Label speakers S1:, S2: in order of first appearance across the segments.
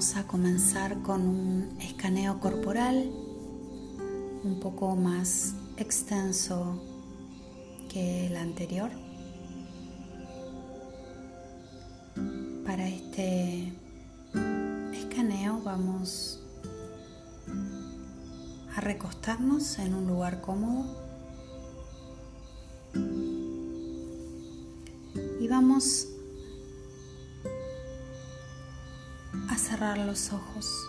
S1: Vamos a comenzar con un escaneo corporal un poco más extenso que el anterior. Para este escaneo vamos a recostarnos en un lugar cómodo y vamos cerrar los ojos.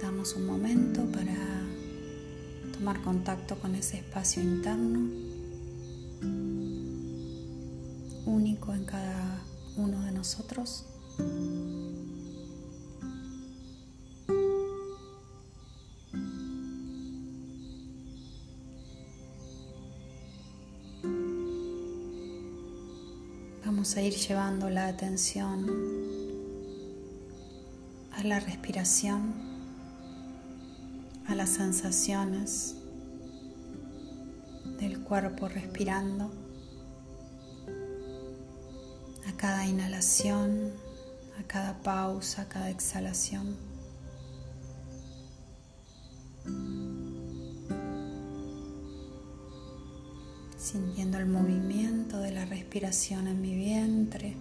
S1: Damos un momento para tomar contacto con ese espacio interno, único en cada uno de nosotros. A ir llevando la atención a la respiración a las sensaciones del cuerpo respirando, a cada inhalación, a cada pausa, a cada exhalación. Sintiendo el movimiento de la respiración en mi vientre.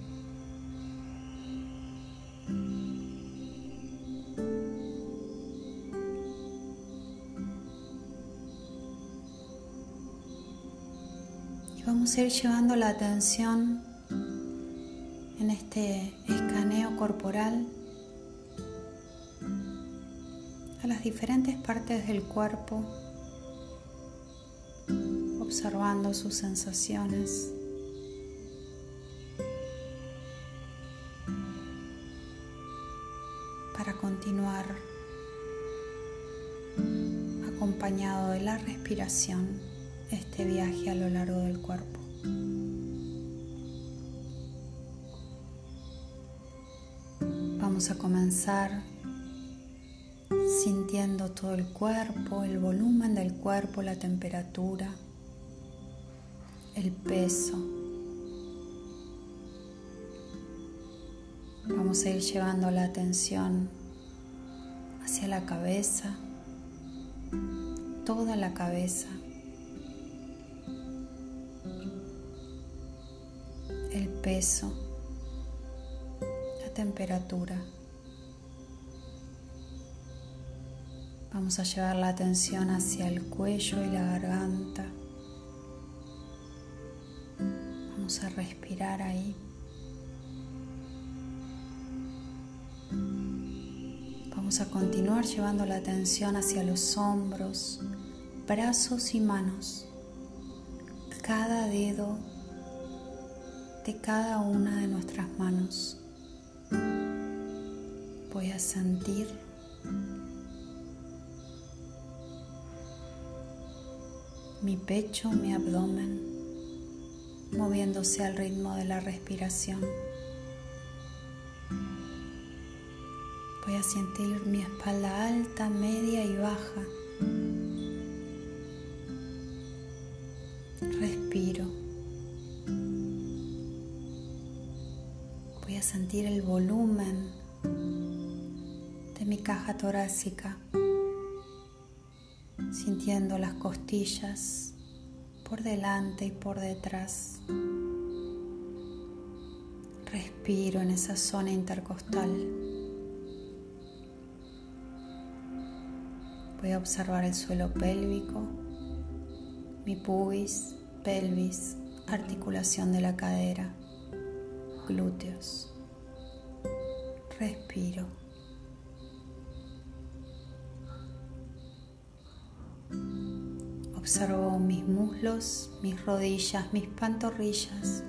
S1: vamos a ir llevando la atención en este escaneo corporal a las diferentes partes del cuerpo, observando sus sensaciones. Para continuar acompañado de la respiración este viaje a lo largo del cuerpo. Vamos a comenzar sintiendo todo el cuerpo, el volumen del cuerpo, la temperatura, el peso. Vamos a ir llevando la atención hacia la cabeza, toda la cabeza. peso, la temperatura. Vamos a llevar la atención hacia el cuello y la garganta. Vamos a respirar ahí. Vamos a continuar llevando la atención hacia los hombros, brazos y manos. Cada dedo de cada una de nuestras manos. Voy a sentir mi pecho, mi abdomen, moviéndose al ritmo de la respiración. Voy a sentir mi espalda alta, media y baja. Respiro. sentir el volumen de mi caja torácica, sintiendo las costillas por delante y por detrás. Respiro en esa zona intercostal. Voy a observar el suelo pélvico, mi pubis, pelvis, articulación de la cadera, glúteos respiro. Observo mis muslos, mis rodillas, mis pantorrillas,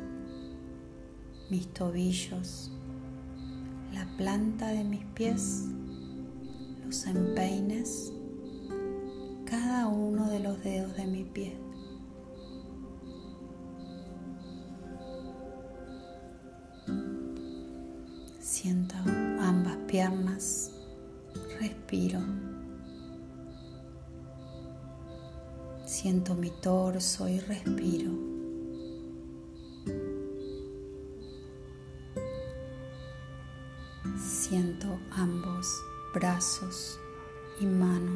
S1: mis tobillos, la planta de mis pies, los empeines, cada uno de los dedos de mi pie. Siento ambas piernas, respiro. Siento mi torso y respiro. Siento ambos brazos y manos.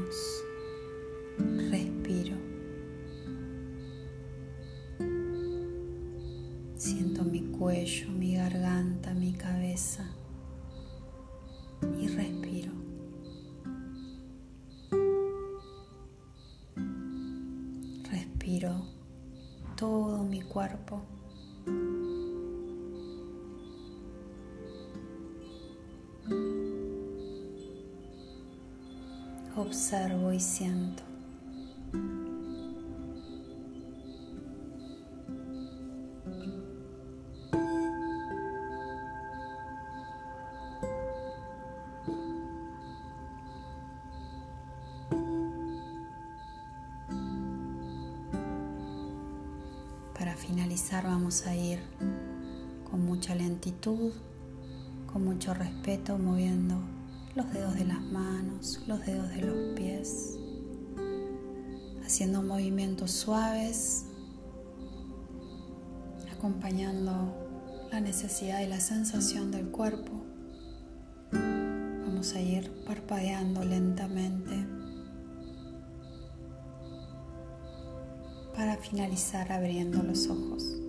S1: Cuerpo. Observo y siento. Para finalizar vamos a ir con mucha lentitud, con mucho respeto, moviendo los dedos de las manos, los dedos de los pies, haciendo movimientos suaves, acompañando la necesidad y la sensación del cuerpo. Vamos a ir parpadeando lentamente para finalizar abriendo los ojos.